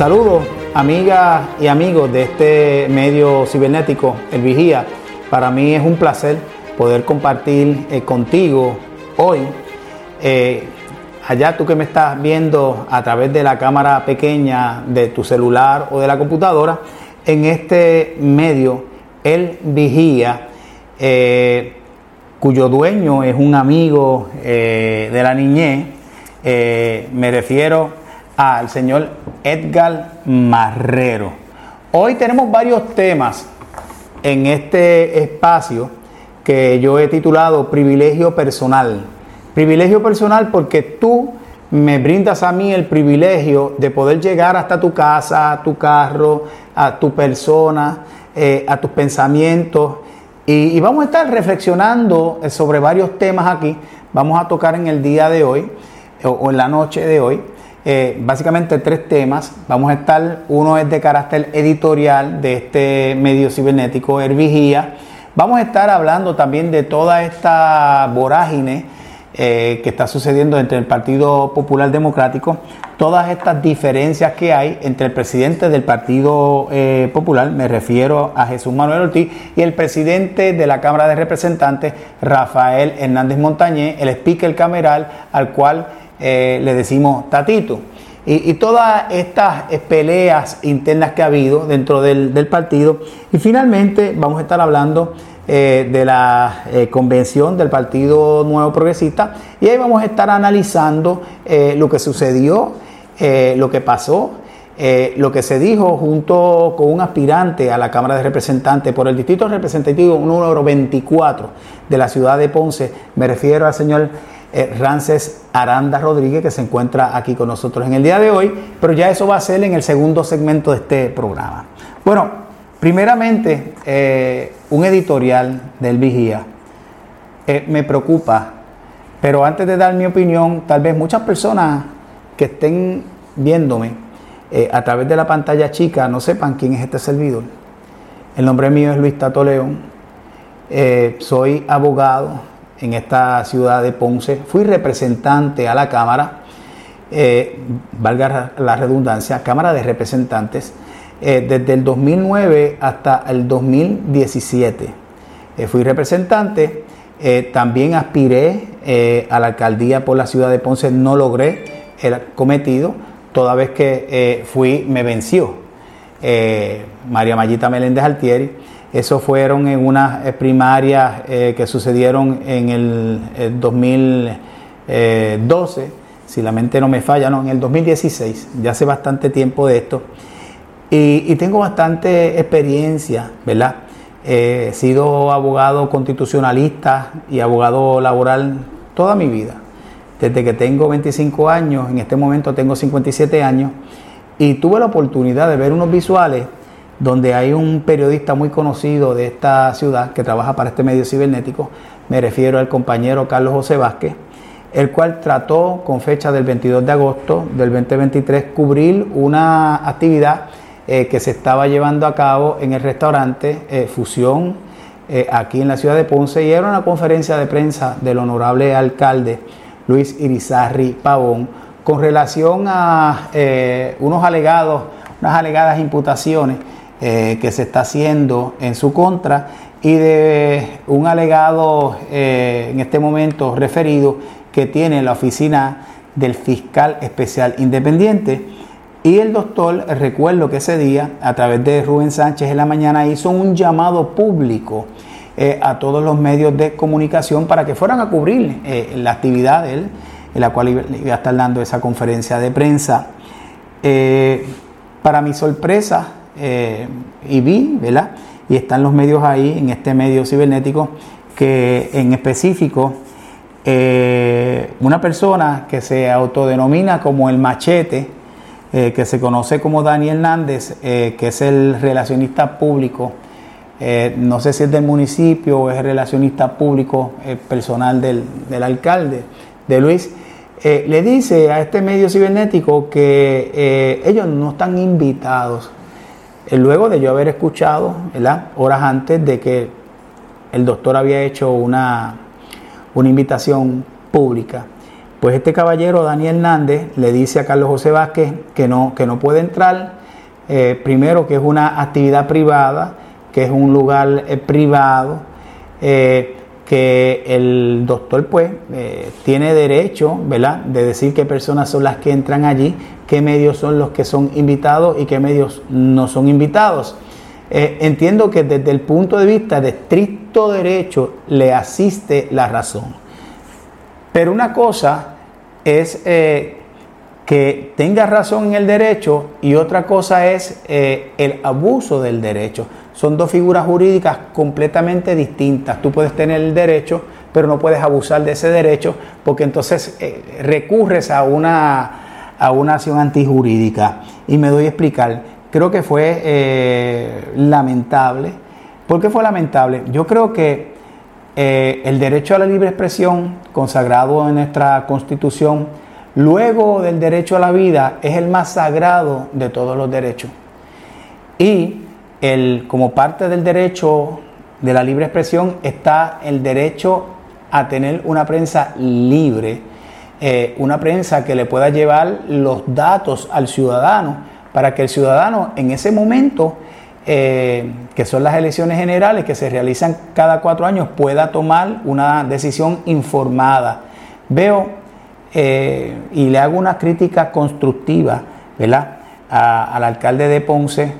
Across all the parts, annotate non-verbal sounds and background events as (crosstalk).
Saludos, amigas y amigos de este medio cibernético, El Vigía. Para mí es un placer poder compartir eh, contigo hoy, eh, allá tú que me estás viendo a través de la cámara pequeña de tu celular o de la computadora, en este medio, El Vigía, eh, cuyo dueño es un amigo de la niñez, me refiero al señor Edgar Marrero. Hoy tenemos varios temas en este espacio que yo he titulado Privilegio Personal. Privilegio personal porque tú me brindas a mí el privilegio de poder llegar hasta tu casa, tu carro, a tu persona, eh, a tus pensamientos. Y, y, vamos a estar reflexionando sobre varios temas aquí. Vamos a tocar en el día de hoy o en la noche de hoy. Eh, básicamente tres temas. Vamos a estar, uno es de carácter editorial de este medio cibernético, Hervigía. Vamos a estar hablando también de toda esta vorágine eh, que está sucediendo entre el Partido Popular Democrático, todas estas diferencias que hay entre el presidente del Partido eh, Popular, me refiero a Jesús Manuel Ortiz, y el presidente de la Cámara de Representantes, Rafael Hernández Montañé, el speaker cameral al cual eh, le decimos Tatito. Y, todas estas peleas internas que ha habido dentro del, partido. Y finalmente vamos a estar hablando eh, de la eh, convención del Partido Nuevo Progresista y ahí vamos a estar analizando lo que sucedió, lo que pasó, lo que se dijo junto con un aspirante a la Cámara de Representantes por el Distrito Representativo número 24 de la ciudad de Ponce. Me refiero al señor eh, Rances Aranda Rodríguez, que se encuentra aquí con nosotros en el día de hoy, pero ya eso va a ser en el segundo segmento de este programa. Bueno, primeramente, eh, un editorial del Vigía eh, me preocupa, pero antes de dar mi opinión, tal vez muchas personas que estén viéndome a través de la pantalla chica no sepan quién es este servidor. El nombre mío es Luis Tato León, soy abogado en esta ciudad de Ponce. Fui representante a la Cámara, eh, valga la redundancia, Cámara de Representantes, eh, desde el 2009 hasta el 2017. Eh, fui representante, también aspiré a la alcaldía por la ciudad de Ponce, no logré el cometido, toda vez que fui, me venció María Mayita Meléndez Altieri eso fueron en unas eh, primarias eh, que sucedieron en el, 2012, si la mente no me falla, no, en el 2016, ya hace bastante tiempo de esto. Y, tengo bastante experiencia, ¿verdad? he sido abogado constitucionalista y abogado laboral toda mi vida. Desde que tengo 25 años, en este momento tengo 57 años, y tuve la oportunidad de ver unos visuales donde hay un periodista muy conocido de esta ciudad que trabaja para este medio cibernético, me refiero al compañero Carlos José Vázquez, el cual trató con fecha del 22 de agosto del 2023 cubrir una actividad eh, que se estaba llevando a cabo en el restaurante eh, Fusión eh, aquí en la ciudad de Ponce y era una conferencia de prensa del honorable alcalde Luis Irizarri Pavón con relación a unos alegados, unas alegadas imputaciones eh, que se está haciendo en su contra y de un alegado eh, en este momento referido que tiene la oficina del fiscal especial independiente. Y el doctor, recuerdo que ese día, a través de Rubén Sánchez en la mañana, hizo un llamado público eh, a todos los medios de comunicación para que fueran a cubrir la actividad de él, en la cual iba a estar dando esa conferencia de prensa. para mi sorpresa, eh, y vi, ¿verdad? Y están los medios ahí, en este medio cibernético, que en específico eh, una persona que se autodenomina como el machete, eh, que se conoce como Dani Hernández, que es el relacionista público, no sé si es del municipio o es relacionista público personal del, del, alcalde, de Luis, le dice a este medio cibernético que ellos no están invitados eh, luego de yo haber escuchado, horas antes de que el doctor había hecho una, una invitación pública Pues este caballero, Daniel Hernández, le dice a Carlos José Vázquez que no, que no puede entrar, eh, primero que es una actividad privada, que es un lugar eh, privado, eh, que el doctor pues tiene derecho, ¿verdad?, de decir qué personas son las que entran allí, qué medios son los que son invitados y qué medios no son invitados. entiendo que desde el punto de vista de estricto derecho le asiste la razón. Pero una cosa es eh, que tenga razón en el derecho y otra cosa es eh, el abuso del derecho. Son dos figuras jurídicas completamente distintas. Tú puedes tener el derecho, pero no puedes abusar de ese derecho porque entonces eh, recurres a una, a una acción antijurídica. Y me doy a explicar. Creo que fue lamentable. ¿Por qué fue lamentable? Yo creo que eh, el derecho a la libre expresión, consagrado en nuestra constitución, luego del derecho a la vida, es el más sagrado de todos los derechos. Y el, como parte del derecho de la libre expresión está el derecho a tener una prensa libre, eh, una prensa que le pueda llevar los datos al ciudadano, para que el ciudadano en ese momento eh, que son las elecciones generales que se realizan cada cuatro años, pueda tomar una decisión informada. Veo eh, y le hago una crítica constructiva ¿verdad? al alcalde de Ponce.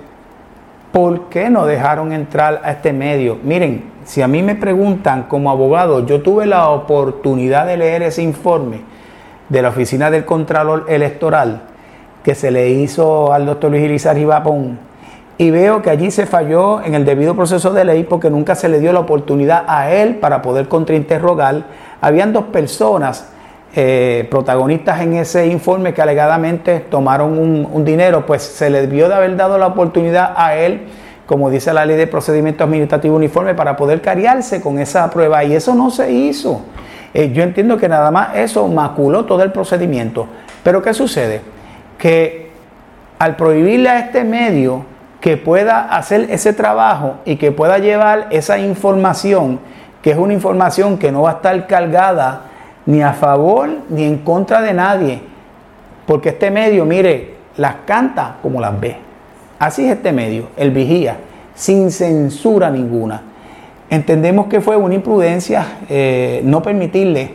¿Por qué no dejaron entrar a este medio? Miren, si a mí me preguntan como abogado, yo tuve la oportunidad de leer ese informe de la Oficina del Contralor Electoral que se le hizo al doctor Luis Irizarry Vapón y veo que allí se falló en el debido proceso de ley porque nunca se le dio la oportunidad a él para poder contrainterrogar. Habían dos personas eh, protagonistas en ese informe que alegadamente tomaron un, dinero, pues se le debió de haber dado la oportunidad a él, como dice la ley de procedimiento administrativo uniforme, para poder cariarse con esa prueba y eso no se hizo. Eh, yo entiendo que nada más eso maculó todo el procedimiento. Pero ¿qué sucede? Que al prohibirle a este medio que pueda hacer ese trabajo y que pueda llevar esa información, que es una información que no va a estar cargada ni a favor ni en contra de nadie, porque este medio, mire, las canta como las ve. Así es este medio, el vigía, sin censura ninguna. Entendemos que fue una imprudencia eh, no permitirle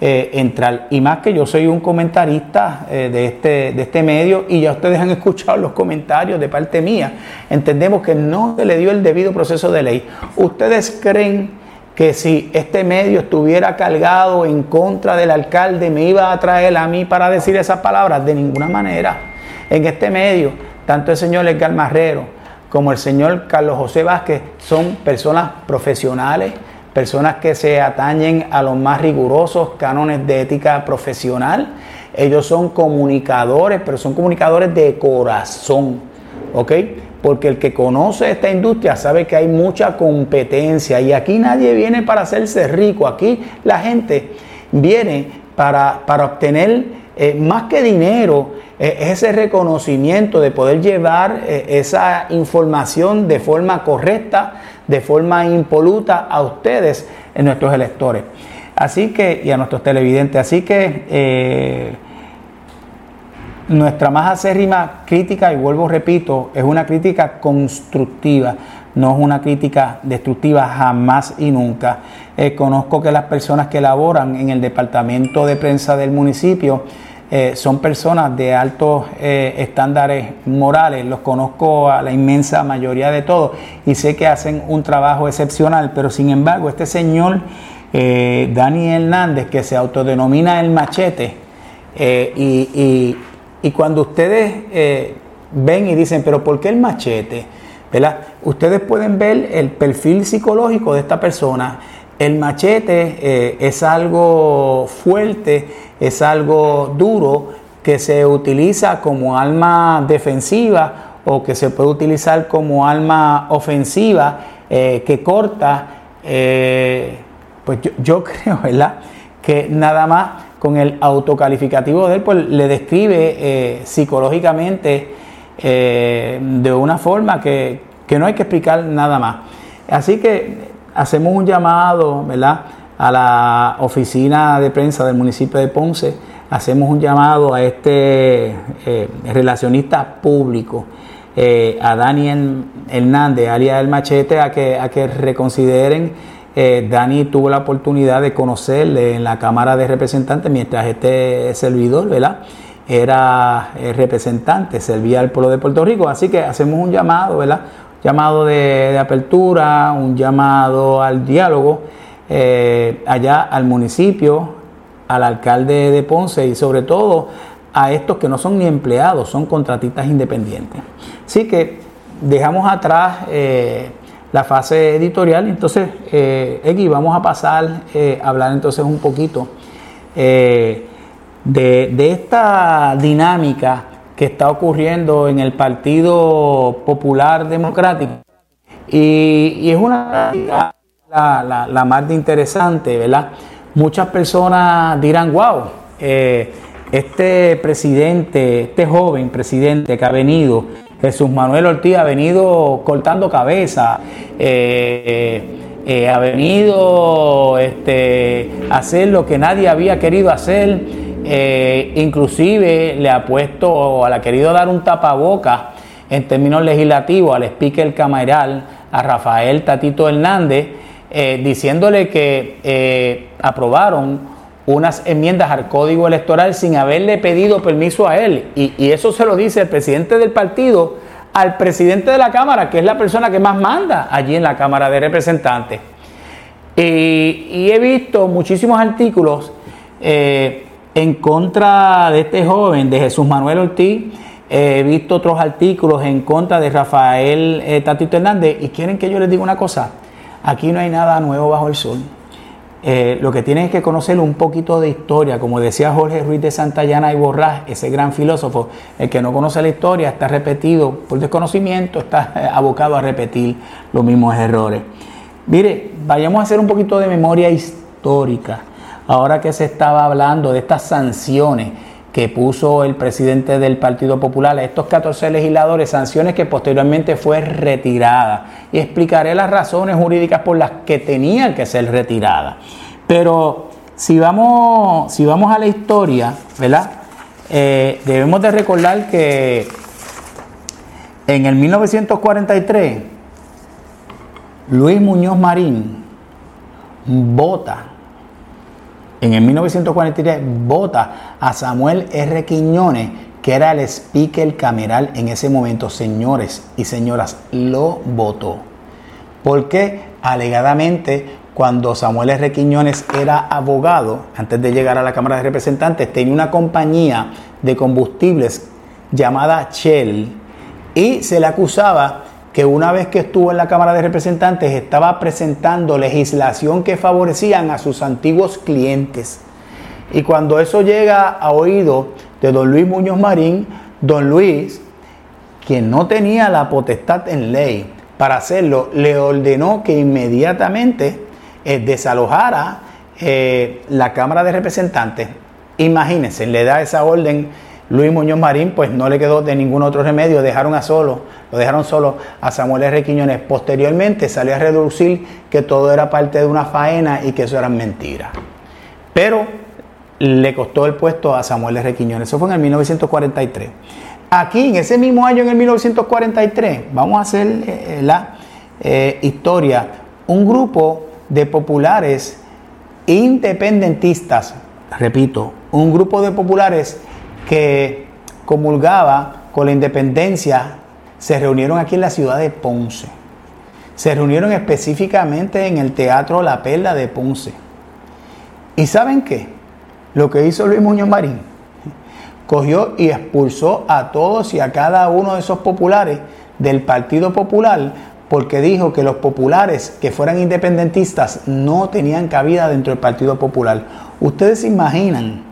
eh, entrar. Y más que yo soy un comentarista eh, de, este, de este medio y ya ustedes han (laughs) escuchado los comentarios de parte mía. Entendemos que no se le dio el debido proceso de ley. ¿Ustedes creen que si este medio estuviera cargado en contra del alcalde me iba a traer a mí para decir esas palabras? De ninguna manera. En este medio, tanto el señor Edgar Marrero como el señor Carlos José Vázquez son personas profesionales personas que se atañen a los más rigurosos cánones de ética profesional. Ellos son comunicadores, pero son comunicadores de corazón, ¿ok? Porque el que conoce esta industria sabe que hay mucha competencia y aquí nadie viene para hacerse rico, aquí la gente viene para, para obtener eh, más que dinero, eh, ese reconocimiento de poder llevar eh, esa información de forma correcta de forma impoluta a ustedes, en nuestros electores. Así que, y a nuestros televidentes. Así que nuestra más acérrima crítica, y vuelvo, repito, es una crítica constructiva, no es una crítica destructiva jamás y nunca. Eh, conozco que las personas que laboran en el departamento de prensa del municipio eh, son personas de altos eh, estándares morales, los conozco a la inmensa mayoría de todos y sé que hacen un trabajo excepcional, pero sin embargo este señor Dani Hernández, que se autodenomina el machete, y, cuando ustedes ven y dicen, pero ¿por qué el machete? ¿verdad? Ustedes pueden ver el perfil psicológico de esta persona. El machete es algo fuerte, es algo duro que se utiliza como arma defensiva o que se puede utilizar como arma ofensiva eh, que corta. Eh, pues yo, (laughs) creo, ¿verdad? Que nada más con el autocalificativo de él, pues le describe eh, psicológicamente de una forma que, que no hay que explicar nada más. Así que hacemos un llamado, ¿verdad? a la oficina de prensa del municipio de Ponce, hacemos un llamado a este eh, relacionista público, eh, a Daniel Hernández, alias El Machete, a que, a que reconsideren. Eh, Dani tuvo la oportunidad de conocerle en la Cámara de Representantes mientras este servidor, ¿verdad? Era representante, servía al pueblo de Puerto Rico. Así que hacemos un llamado, ¿verdad? llamado de, apertura, un llamado al diálogo eh, allá al municipio, al alcalde de Ponce y sobre todo a estos que no son ni empleados, son contratistas independientes. Así que dejamos atrás eh, la fase editorial, entonces, eh, vamos a pasar eh, a hablar entonces un poquito de, de esta dinámica que está ocurriendo en el Partido Popular Democrático. Y, es una la, la, más interesante, ¿verdad? Muchas personas dirán, wow, eh, este presidente, este joven presidente que ha venido, Jesús Manuel Ortiz, ha venido cortando cabeza, eh, eh, ha venido este, a hacer lo que nadie había querido hacer. Eh, inclusive le ha puesto o ha querido dar un tapaboca en términos legislativos al speaker cameral, a Rafael Tatito Hernández, eh, diciéndole que eh, aprobaron unas enmiendas al código electoral sin haberle pedido permiso a él. Y, eso se lo dice el presidente del partido al presidente de la Cámara, que es la persona que más manda allí en la Cámara de Representantes. Y, he visto muchísimos artículos en contra de este joven, de Jesús Manuel Ortiz. He visto otros artículos en contra de Rafael eh, Tatito Hernández y quieren que yo les diga una cosa. Aquí no hay nada nuevo bajo el sol. Eh, lo que tienen es que conocer un poquito de historia, como decía Jorge Ruiz de Santayana y Borrás, ese gran filósofo, el que no conoce la historia está repetido por desconocimiento, está eh, abocado a repetir los mismos errores. Mire, vayamos a hacer un poquito de memoria histórica ahora que se estaba hablando de estas sanciones que puso el presidente del Partido Popular a estos 14 legisladores, sanciones que posteriormente fue retirada. Y explicaré las razones jurídicas por las que tenían que ser retiradas. Pero si vamos, si vamos a la historia, ¿verdad? Eh, debemos de recordar que en el 1943, Luis Muñoz Marín vota en el 1943 vota a Samuel R. Quiñones, que era el speaker cameral en ese momento. Señores y señoras, lo votó. Porque alegadamente cuando Samuel R. Quiñones era abogado, antes de llegar a la Cámara de Representantes, tenía una compañía de combustibles llamada Shell y se le acusaba que una vez que estuvo en la Cámara de Representantes estaba presentando legislación que favorecían a sus antiguos clientes. Y cuando eso llega a oído de don Luis Muñoz Marín, don Luis, quien no tenía la potestad en ley para hacerlo, le ordenó que inmediatamente eh, desalojara eh, la Cámara de Representantes. Imagínense, le da esa orden Luis Muñoz Marín, pues no le quedó de ningún otro remedio, dejaron a solo, lo dejaron solo a Samuel R. Quiñones. Posteriormente salió a reducir que todo era parte de una faena y que eso eran mentiras. Pero le costó el puesto a Samuel R. Quiñones. Eso fue en el 1943. Aquí, en ese mismo año, en el 1943, vamos a hacer eh, la eh, historia, un grupo de populares independentistas, repito, un grupo de populares que comulgaba con la independencia se reunieron aquí en la ciudad de Ponce. Se reunieron específicamente en el Teatro La Perla de Ponce. ¿Y saben qué? Lo que hizo Luis Muñoz Marín, cogió y expulsó a todos y a cada uno de esos populares del Partido Popular porque dijo que los populares que fueran independentistas no tenían cabida dentro del Partido Popular. Ustedes se imaginan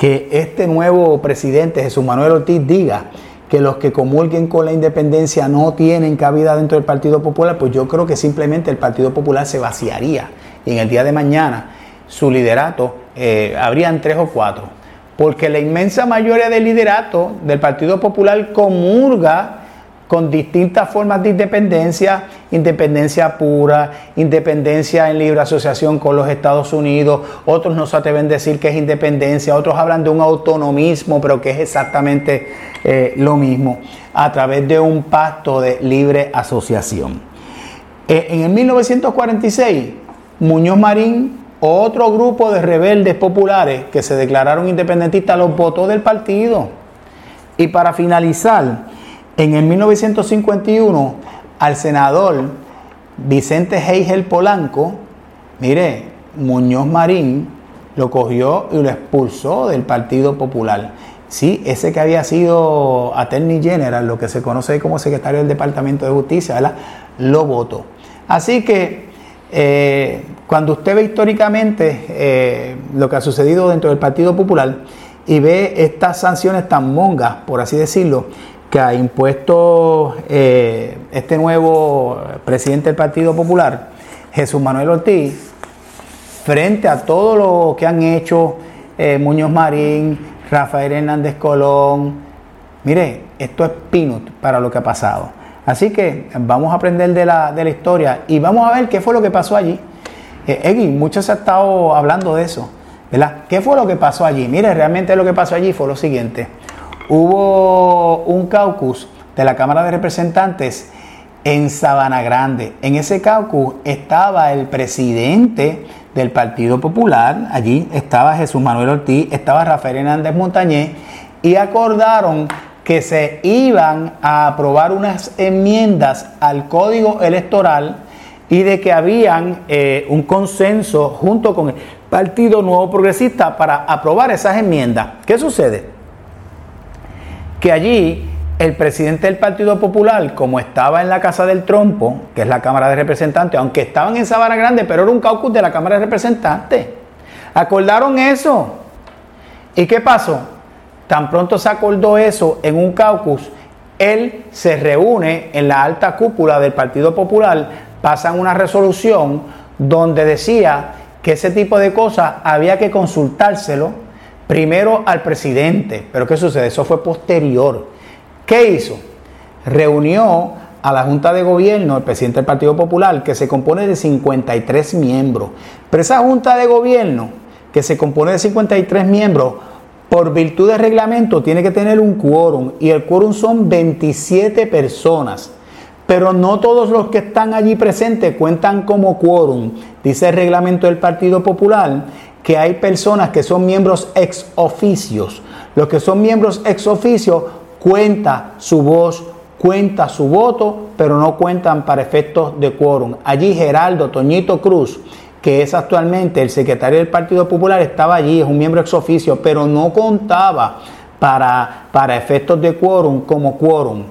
que este nuevo presidente, Jesús Manuel Ortiz, diga que los que comulguen con la independencia no tienen cabida dentro del Partido Popular, pues yo creo que simplemente el Partido Popular se vaciaría. Y en el día de mañana su liderato eh, habrían tres o cuatro, porque la inmensa mayoría del liderato del Partido Popular comulga con distintas formas de independencia, independencia pura, independencia en libre asociación con los Estados Unidos, otros no se atreven a decir que es independencia, otros hablan de un autonomismo, pero que es exactamente eh, lo mismo, a través de un pacto de libre asociación. Eh, en el 1946, Muñoz Marín otro grupo de rebeldes populares que se declararon independentistas los votó del partido. Y para finalizar, en el 1951, al senador Vicente Heigel Polanco, mire, Muñoz Marín lo cogió y lo expulsó del Partido Popular. Sí, ese que había sido Attorney General, lo que se conoce como secretario del Departamento de Justicia, lo votó. Así que eh, cuando usted ve históricamente eh, lo que ha sucedido dentro del Partido Popular y ve estas sanciones tan mongas, por así decirlo, que ha impuesto eh, este nuevo presidente del Partido Popular, Jesús Manuel Ortiz, frente a todo lo que han hecho Muñoz Marín, Rafael Hernández Colón, mire, esto es pinut para lo que ha pasado. Así que vamos a aprender de la, historia y vamos a ver qué fue lo que pasó allí. Eh, Egui, muchos han estado hablando de eso, ¿verdad? ¿Qué fue lo que pasó allí? Mire, realmente lo que pasó allí fue lo siguiente. Hubo un caucus de la Cámara de Representantes en Sabana Grande. En ese caucus estaba el presidente del Partido Popular, allí estaba Jesús Manuel Ortiz, estaba Rafael Hernández Montañez y acordaron que se iban a aprobar unas enmiendas al código electoral y de que habían eh, un consenso junto con el Partido Nuevo Progresista para aprobar esas enmiendas. ¿Qué sucede? Que allí el presidente del Partido Popular, como estaba en la Casa del Trompo, que es la Cámara de Representantes, aunque estaban en Sabana Grande, pero era un caucus de la Cámara de Representantes, acordaron eso. ¿Y qué pasó? Tan pronto se acordó eso en un caucus, él se reúne en la alta cúpula del Partido Popular, pasan una resolución donde decía que ese tipo de cosas había que consultárselo primero al presidente. Pero ¿qué sucede? Eso fue posterior. ¿Qué hizo? Reunió a la Junta de Gobierno, el presidente del Partido Popular, que se compone de 53 miembros. Pero esa Junta de Gobierno, que se compone de 53 miembros, por virtud del reglamento tiene que tener un quórum y el quórum son 27 personas. Pero no todos los que están allí presentes cuentan como quórum. Dice el reglamento del Partido Popular que hay personas que son miembros ex oficios. Los que son miembros ex oficio cuenta su voz, cuenta su voto, pero no cuentan para efectos de quórum. Allí Geraldo Toñito Cruz que es actualmente el secretario del Partido Popular, estaba allí, es un miembro ex oficio, pero no contaba para, para efectos de quórum como quórum.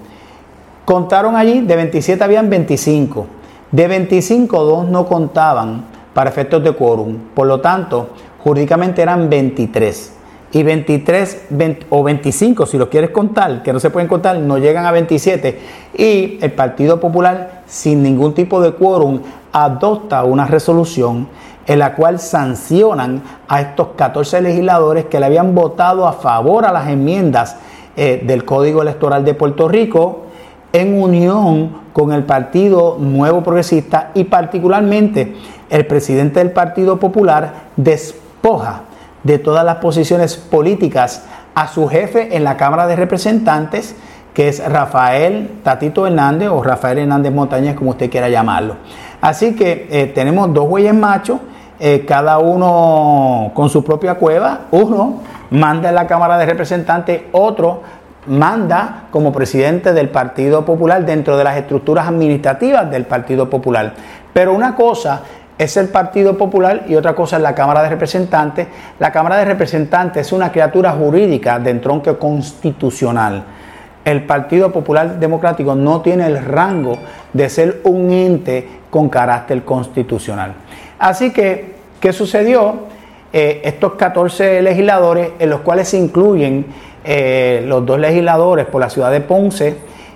Contaron allí, de 27 habían 25. De 25, dos no contaban para efectos de quórum. Por lo tanto, jurídicamente eran 23 y 23 o 25, si lo quieres contar, que no se pueden contar, no llegan a 27. Y el Partido Popular, sin ningún tipo de quórum, adopta una resolución en la cual sancionan a estos 14 legisladores que le habían votado a favor a las enmiendas eh, del Código Electoral de Puerto Rico en unión con el Partido Nuevo Progresista y particularmente el presidente del Partido Popular despoja de todas las posiciones políticas a su jefe en la Cámara de Representantes, que es Rafael Tatito Hernández o Rafael Hernández Montañez, como usted quiera llamarlo. Así que eh, tenemos dos bueyes machos, eh, cada uno con su propia cueva. Uno manda en la Cámara de Representantes, otro manda como presidente del Partido Popular dentro de las estructuras administrativas del Partido Popular. Pero una cosa es el Partido Popular y otra cosa es la Cámara de Representantes. La Cámara de Representantes es una criatura jurídica de entronque constitucional. El Partido Popular Democrático no tiene el rango de ser un ente con carácter constitucional. Así que, ¿qué sucedió? Eh, estos 14 legisladores, en los cuales se incluyen eh, los dos legisladores por la ciudad de Ponce,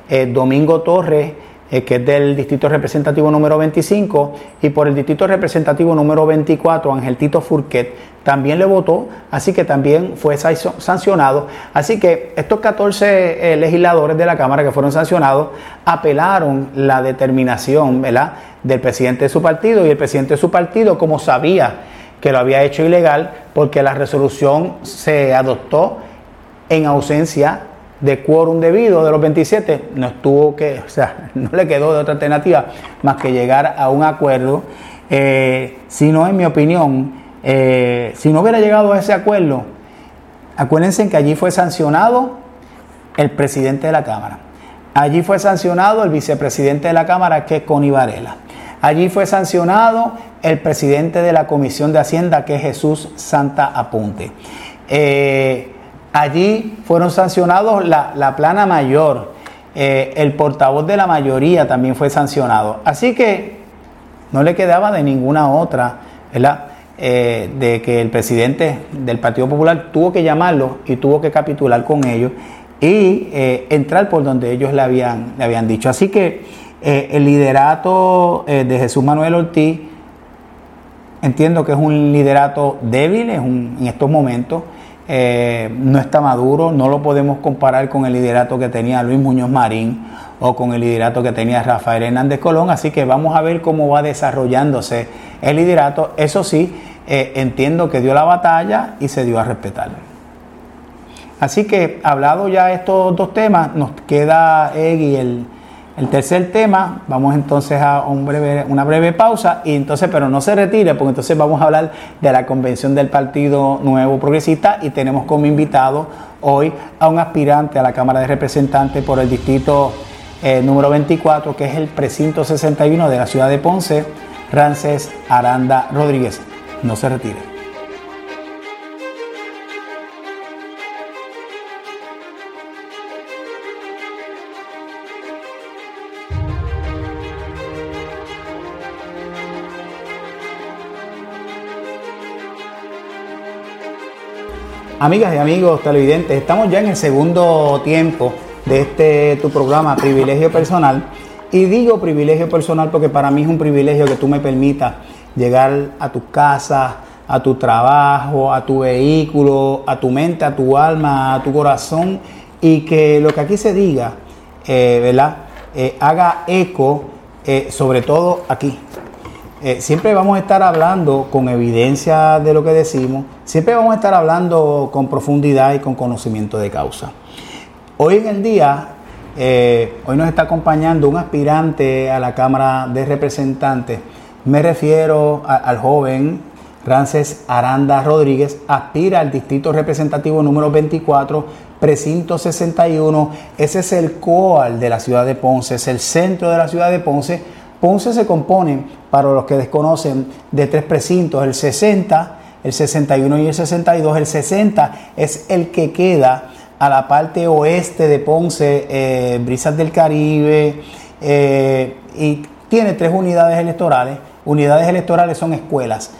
eh, Domingo Torres eh, que es del distrito representativo número 25, y por el distrito representativo número 24, Ángel Tito Furquet, también le votó, así que también fue sancionado. Así que estos 14 eh, legisladores de la Cámara que fueron sancionados apelaron la determinación ¿verdad? del presidente de su partido y el presidente de su partido, como sabía que lo había hecho ilegal, porque la resolución se adoptó en ausencia de quórum debido de los 27, no estuvo que, o sea, (laughs) no le quedó de otra alternativa más que llegar a un acuerdo. Eh, si no, en mi opinión, eh, si no hubiera llegado a ese acuerdo, acuérdense que allí fue sancionado el presidente de la Cámara. Allí fue sancionado el vicepresidente de la Cámara, que es Connie Varela. Allí fue sancionado el presidente de la Comisión de Hacienda, que es Jesús Santa Apunte. Eh, Allí fueron sancionados la, plana mayor, eh, el portavoz de la mayoría también fue sancionado. Así que no le quedaba de ninguna otra, ¿verdad? Eh, de que el presidente del Partido Popular tuvo que llamarlo y tuvo que capitular con ellos y eh, entrar por donde ellos le habían, le habían dicho. Así que el liderato de Jesús Manuel Ortiz, entiendo que es un liderato débil en estos momentos. Eh, no está maduro, no lo podemos comparar con el liderato que tenía Luis Muñoz Marín o con el liderato que tenía Rafael Hernández Colón, así que vamos a ver cómo va desarrollándose el liderato. Eso sí, eh, entiendo que dio la batalla y se dio a respetar. Así que, hablado ya estos dos temas, nos queda Egui el el tercer tema, vamos entonces a una breve pausa y entonces, pero no se retire, porque entonces vamos a hablar de la convención del Partido Nuevo Progresista y tenemos como invitado hoy a un aspirante a la Cámara de Representantes por el distrito eh, número 24, que es el precinto 61 de la ciudad de Ponce, Rances Aranda Rodríguez. No se retire. Amigas y amigos televidentes, estamos ya en el segundo tiempo de este tu programa Privilegio Personal. Y digo privilegio personal porque para mí es un privilegio que tú me permitas llegar a tu casa, a tu trabajo, a tu vehículo, a tu mente, a tu alma, a tu corazón y que lo que aquí se diga, eh, ¿verdad? Eh, haga eco, eh, sobre todo aquí, eh, siempre vamos a estar hablando con evidencia de lo que decimos, siempre vamos a estar hablando con profundidad y con conocimiento de causa. Hoy en el día, eh, hoy nos está acompañando un aspirante a la Cámara de Representantes. Me refiero al joven Rances Aranda Rodríguez, aspira al distrito representativo número 24, precinto 61. Ese es el COAL de la ciudad de Ponce, es el centro de la ciudad de Ponce Ponce se compone, para los que desconocen, de tres precintos, el 60, el 61 y el 62. El 60 es el que queda a la parte oeste de Ponce, eh, Brisas del Caribe, eh, y tiene tres unidades electorales. Unidades electorales son escuelas.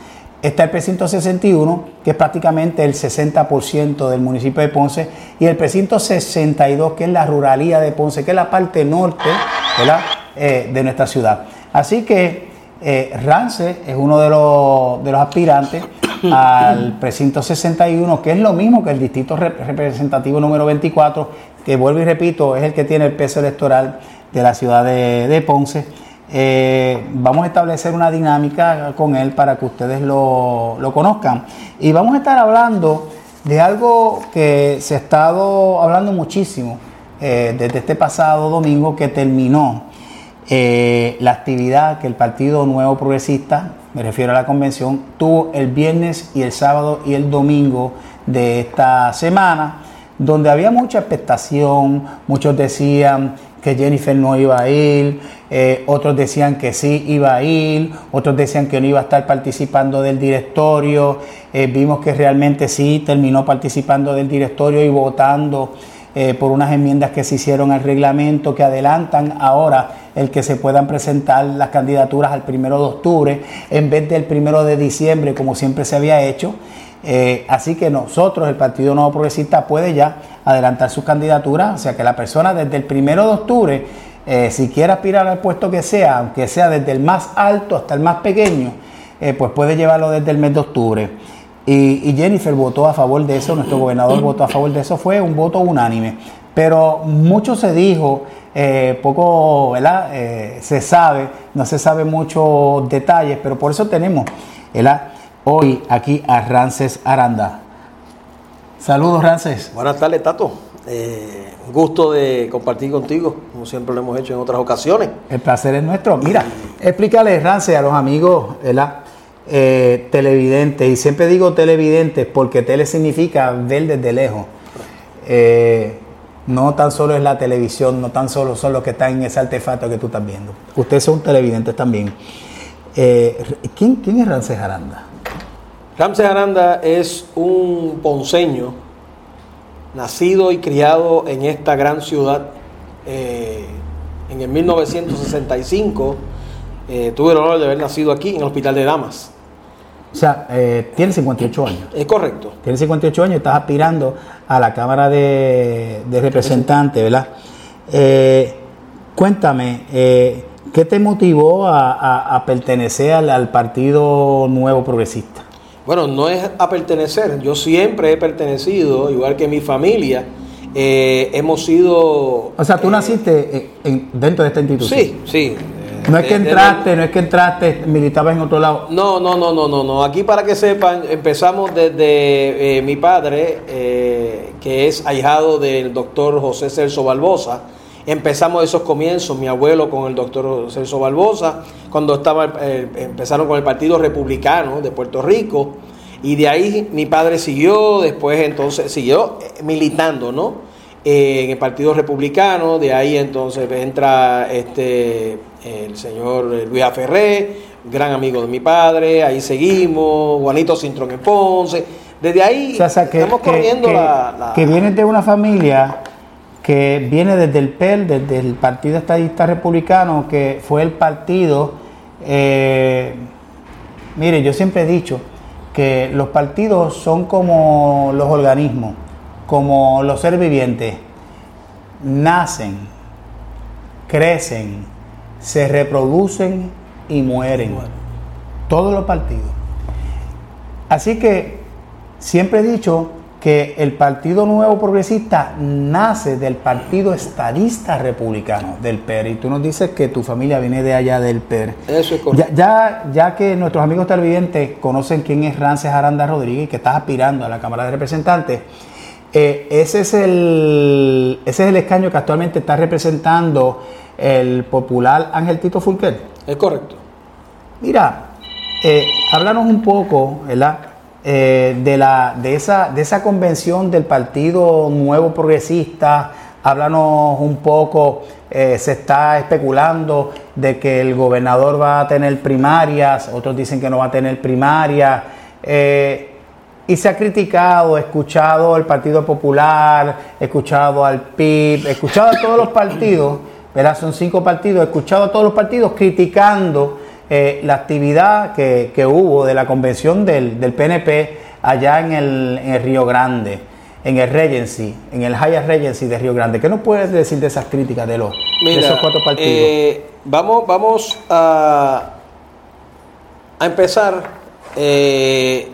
Está el precinto 61, que es prácticamente el 60% del municipio de Ponce, y el precinto 62, que es la ruralía de Ponce, que es la parte norte eh, de nuestra ciudad. Así que eh, Rance es uno de los, de los aspirantes (coughs) al precinto 61, que es lo mismo que el distrito representativo número 24, que vuelvo y repito, es el que tiene el peso electoral de la ciudad de, Ponce. Eh, vamos a establecer una dinámica con él para que ustedes lo, conozcan. Y vamos a estar hablando de algo que se ha estado hablando muchísimo eh, desde este pasado domingo que terminó eh, la actividad que el Partido Nuevo Progresista, me refiero a la convención, tuvo el viernes y el sábado y el domingo de esta semana, donde había mucha expectación, muchos decían que Jennifer no iba a ir, eh, otros decían que sí iba a ir, otros decían que no iba a estar participando del directorio, eh, vimos que realmente sí terminó participando del directorio y votando eh, por unas enmiendas que se hicieron al reglamento que adelantan ahora el que se puedan presentar las candidaturas al primero de octubre en vez del primero de diciembre como siempre se había hecho. Eh, así que nosotros, el Partido Nuevo Progresista, puede ya adelantar sus candidaturas, o sea que la persona desde el primero de octubre eh, si quiere aspirar al puesto que sea, aunque sea desde el más alto hasta el más pequeño, pues puede llevarlo desde el mes de octubre. Y, Jennifer votó a favor de eso, nuestro gobernador votó a favor de eso, fue un voto unánime. Pero mucho se dijo, eh, poco, ¿verdad? se sabe, no se sabe muchos detalles, pero por eso tenemos, ¿verdad? Hoy aquí a Rances Aranda. Saludos, Rances. Buenas tardes, Tato. Eh, gusto de compartir contigo, como siempre lo hemos hecho en otras ocasiones. El placer es nuestro. Mira, explícale, Rance, a los amigos eh, televidentes, y siempre digo televidentes porque tele significa ver desde lejos. Eh, no tan solo es la televisión, no tan solo son los que están en ese artefacto que tú estás viendo. Ustedes son televidentes también. Eh, ¿quién, ¿Quién es Ramses Aranda? Ramses Aranda es un ponceño nacido y criado en esta gran ciudad. Eh, en el 1965 eh, tuve el honor de haber nacido aquí en el Hospital de Damas. O sea, eh, tiene 58 años. Es correcto. Tiene 58 años, estás aspirando a la Cámara de, Representantes, ¿verdad? cuéntame, ¿qué te motivó a, pertenecer al Partido Nuevo Progresista? Bueno, no es a pertenecer. Yo siempre he pertenecido, igual que mi familia. Eh, hemos sido. O sea, tú eh, naciste dentro de esta institución. Sí, sí. No es que entraste, no es que entraste, militabas en otro lado. No, no, no, no, no, no. Aquí para que sepan, empezamos desde eh, mi padre, que es ahijado del doctor José Celso Barbosa Empezamos esos comienzos, mi abuelo con el doctor Celso Barbosa, cuando estaba, eh, empezaron con el Partido Republicano de Puerto Rico, y de ahí mi padre siguió, después entonces siguió eh, militando, ¿no? Eh, en el Partido Republicano, de ahí entonces entra este el señor Luis Aferré, gran amigo de mi padre, ahí seguimos, Juanito Cintrón en Ponce, desde ahí estamos corriendo la, la... Que vienes de una familia que viene desde el PEL, desde el Partido Estadista Republicano, que fue el partido, eh, mire, yo siempre he dicho que los partidos son como los organismos, como los seres vivientes, nacen, crecen, se reproducen y mueren. Todos los partidos. Así que siempre he dicho que el Partido Nuevo Progresista nace del Partido Estadista Republicano, del PER, y tú nos dices que tu familia viene de allá del PER. Eso es correcto. Ya, ya, que nuestros amigos televidentes conocen quién es Rances Aranda Rodríguez, que estás aspirando a la Cámara de Representantes, eh, ese, es el, ese es el escaño que actualmente está representando el popular Ángel Tito Fulquer. Es correcto. Mira, eh, háblanos un poco, ¿verdad? Eh, de, la, de, esa, de esa convención del Partido Nuevo Progresista. Háblanos un poco, eh, se está especulando de que el gobernador va a tener primarias, otros dicen que no va a tener primarias. Eh, y se ha criticado, escuchado al Partido Popular, escuchado al PIB, escuchado a todos los partidos, ¿verdad? Son cinco partidos, escuchado a todos los partidos criticando eh, la actividad que, hubo de la convención del, PNP allá en el, Río Grande, en el Regency, en el Hyatt Regency de Río Grande. ¿Qué nos puedes decir de esas críticas de, los, esos cuatro partidos? Eh, vamos vamos a, a empezar. Eh,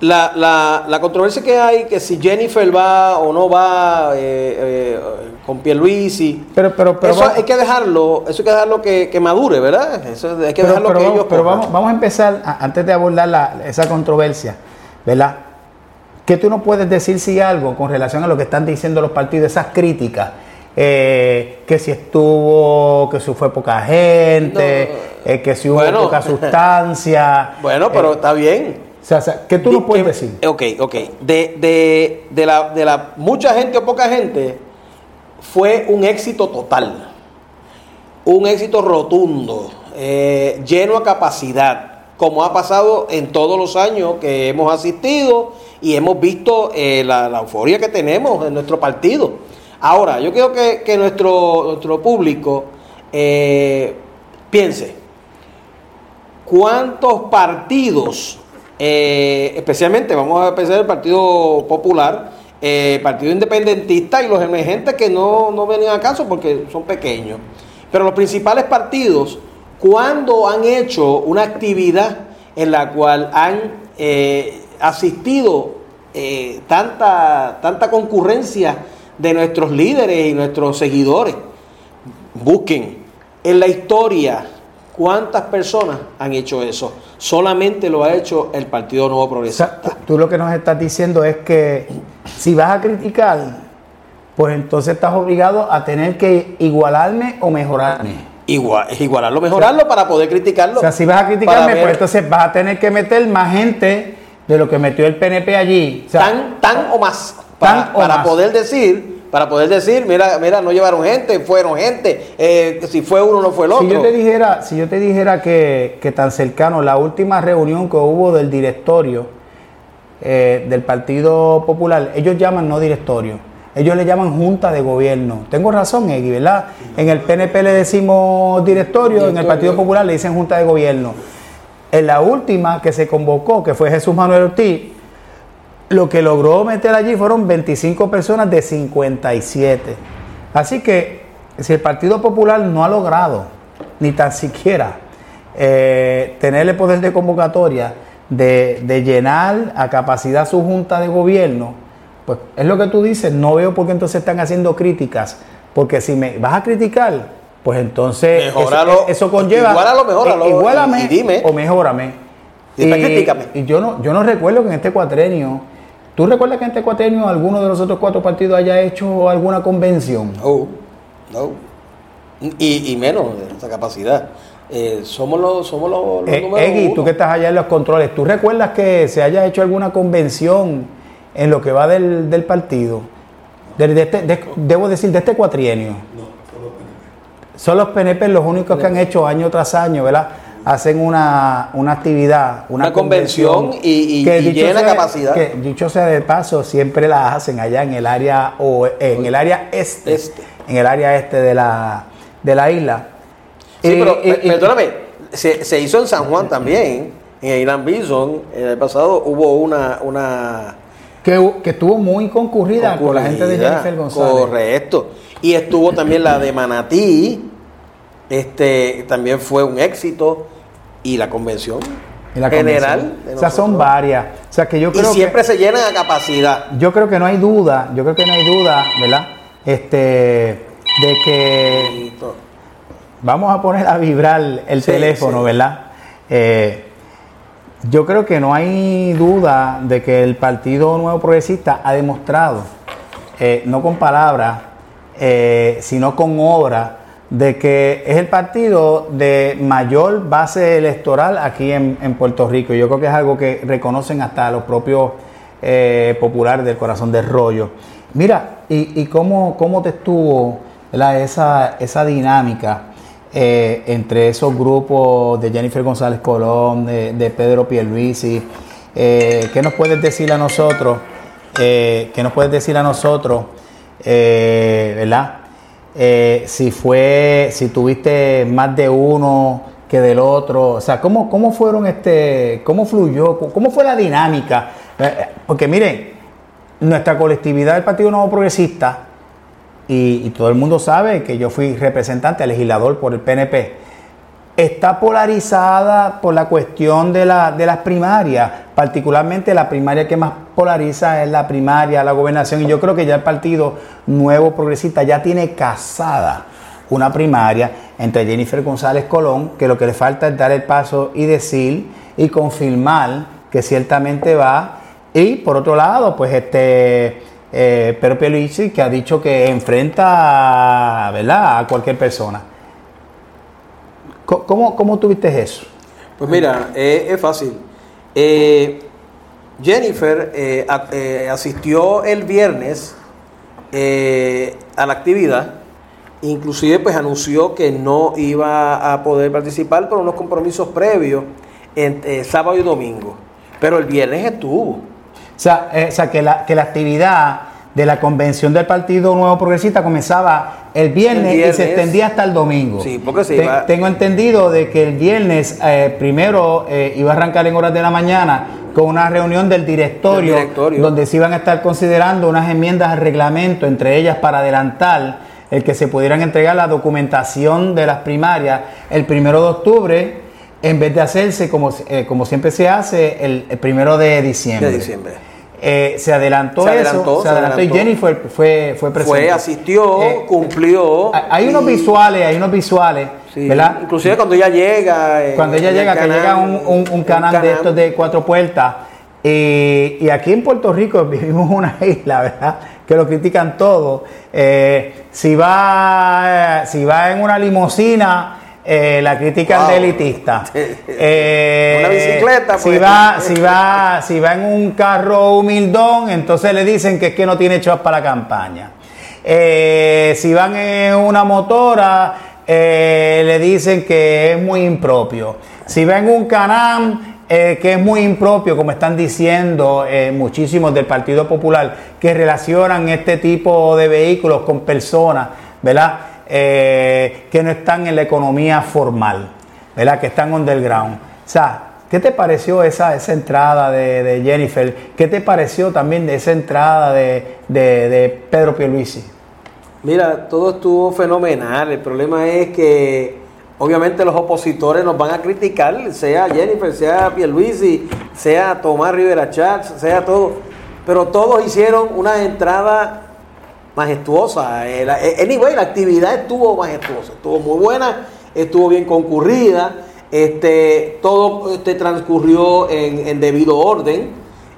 la, la, la, controversia que hay, que si Jennifer va o no va eh, eh, con Pierluisi, pero, pero, pero eso hay que dejarlo, eso hay que dejarlo que, madure, ¿verdad? Eso hay que dejarlo que vamos, ellos Pero vamos, vamos, a empezar, antes de abordar esa controversia, ¿verdad? ¿Qué tú no puedes decir si algo con relación a lo que están diciendo los partidos, esas críticas? Eh, que si estuvo, que si fue poca gente, que si hubo poca sustancia. (laughs) Bueno, pero está bien o sea, ¿qué tú no puedes decir? Ok, ok. De, de, de, la, de la mucha gente o poca gente, fue un éxito total. Un éxito rotundo, eh, lleno a capacidad, como ha pasado en todos los años que hemos asistido y hemos visto eh, la, euforia que tenemos en nuestro partido. Ahora, yo quiero que, nuestro, nuestro público eh, piense, ¿cuántos partidos eh, especialmente vamos a empezar el Partido Popular, eh, Partido Independentista y los emergentes que no, no venían a caso porque son pequeños. Pero los principales partidos, cuando han hecho una actividad en la cual han eh, asistido eh, tanta, tanta concurrencia de nuestros líderes y nuestros seguidores, busquen en la historia cuántas personas han hecho eso. Solamente lo ha hecho el Partido Nuevo Progresista. tú lo que nos estás diciendo es que si vas a criticar, pues entonces estás obligado a tener que igualarme o mejorarme. Igual, igualarlo, mejorarlo para poder criticarlo. O sea, si vas a criticarme, pues entonces vas a tener que meter más gente de lo que metió el PNP allí. tan, tan o más. Para, para poder decir, para poder decir, mira, mira, no llevaron gente, fueron gente. Eh, si fue uno, no fue el otro. Si yo te dijera, si yo te dijera que, que tan cercano, la última reunión que hubo del directorio eh, del Partido Popular, ellos llaman no directorio, ellos le llaman junta de gobierno. Tengo razón, Egui, ¿verdad? En el PNP le decimos directorio, en el Partido Popular le dicen junta de gobierno. En la última que se convocó, que fue Jesús Manuel Ortiz, lo que logró meter allí fueron 25 personas de 57. Así que si el Partido Popular no ha logrado ni tan siquiera eh, tener el poder de convocatoria de, de llenar a capacidad su junta de gobierno, pues es lo que tú dices, no veo por qué entonces están haciendo críticas, porque si me vas a criticar, pues entonces eso, conlleva. Igualalo, mejoralo. Eh, igualame y, dime. o mejórame. Y, y, yo no, yo no recuerdo que en este cuatrenio, ¿tú recuerdas que en este cuatrenio alguno de los otros cuatro partidos haya hecho alguna convención? No, no. Y, menos de esa capacidad. Eh, somos los, somos los, los eh, tú que estás allá en los controles, ¿tú recuerdas que se haya hecho alguna convención en lo que va del, del partido? Este, debo decir, de este cuatrienio. No. Son los PNP los únicos que han hecho año tras año, ¿verdad? Hacen una, actividad, una, convención, y, que llena capacidad. Que dicho sea de paso, siempre la hacen allá en el área o en el área este, este. en el área este de la, de la isla. Sí, pero perdóname, se, hizo en San Juan también, en Irán Bison, en el pasado hubo una, una que, que estuvo muy concurrida, con la gente de Jennifer González. Correcto. Y estuvo también la de Manatí, este también fue un éxito y la convención general. O sea, son varias. O sea, que yo creo y siempre se llenan a capacidad. Yo creo que no hay duda, yo creo que no hay duda, ¿verdad? Este, de que vamos a poner a vibrar el teléfono, ¿verdad? Eh, yo creo que no hay duda de que el Partido Nuevo Progresista ha demostrado, eh, no con palabras, eh, sino con obra, de que es el partido de mayor base electoral aquí en, Puerto Rico. Yo creo que es algo que reconocen hasta los propios eh, populares del corazón del rollo. Mira, ¿y, cómo, cómo, te estuvo esa, esa dinámica eh, entre esos grupos de Jennifer González Colón, de, Pedro Pierluisi? Eh, ¿Qué nos puedes decir a nosotros? ¿Qué nos puedes decir a nosotros? ¿Verdad? Eh, si fue, si tuviste más de uno que del otro, o sea, cómo, cómo fueron este, cómo fluyó, cómo fue la dinámica, eh, porque miren, nuestra colectividad del Partido Nuevo Progresista, y, y todo el mundo sabe que yo fui representante, legislador por el PNP, está polarizada por la cuestión de, la, de las primarias, particularmente la primaria que más polariza es la primaria, la gobernación, y yo creo que ya el Partido Nuevo Progresista ya tiene casada una primaria entre Jennifer González Colón, que lo que le falta es dar el paso y decir y confirmar que ciertamente va, y por otro lado, pues este eh, Pedro que ha dicho que enfrenta ¿verdad? a cualquier persona. ¿Cómo, cómo tuviste eso? Pues mira, eh, es fácil. Eh, Jennifer eh, asistió el viernes a la actividad, inclusive pues anunció que no iba a poder participar por unos compromisos previos en sábado y domingo, pero el viernes estuvo. O sea, o sea que, la, que la actividad de la convención del Partido Nuevo Progresista comenzaba el viernes, y se extendía hasta el domingo. Sí, porque sí. Tengo entendido de que el viernes eh, primero eh, iba a arrancar en horas de la mañana con una reunión del directorio, donde se iban a estar considerando unas enmiendas al reglamento, entre ellas para adelantar el que se pudieran entregar la documentación de las primarias el primero de octubre, en vez de hacerse como, eh, como siempre se hace el, primero de diciembre. De diciembre. Eh, se adelantó eso, se, adelantó, y Jenny fue, fue, fue presente. Fue, asistió, eh, cumplió. Hay unos visuales, hay unos visuales, ¿verdad? Inclusive cuando ella llega. cuando ella llega, que llega un, un, canal, de estos de cuatro puertas. y aquí en Puerto Rico (laughs) vivimos una isla, ¿verdad? Que lo critican todo. si, va, si va en una limusina eh, la crítica wow. de elitista. (laughs) Eh, una bicicleta, si pues. va, si va, si va en un carro humildón, entonces le dicen que es que no tiene chavos para la campaña. Eh, si van en una motora, le dicen que es muy impropio. Si va en un canam, que es muy impropio, como están diciendo muchísimos del Partido Popular, que relacionan este tipo de vehículos con personas, ¿verdad? Eh, que no están en la economía formal, ¿verdad? Que están underground. O sea, ¿qué te pareció esa, esa entrada de, Jennifer? ¿Qué te pareció también de esa entrada de, de Pedro Pierluisi? Mira, todo estuvo fenomenal. El problema es que obviamente los opositores nos van a criticar, sea Jennifer, sea Pierluisi, sea Tomás Rivera Chats, sea todo. Pero todos hicieron una entrada majestuosa. Eh, eh, anyway, la actividad estuvo majestuosa, estuvo muy buena, estuvo bien concurrida, este, todo este, transcurrió en, debido orden.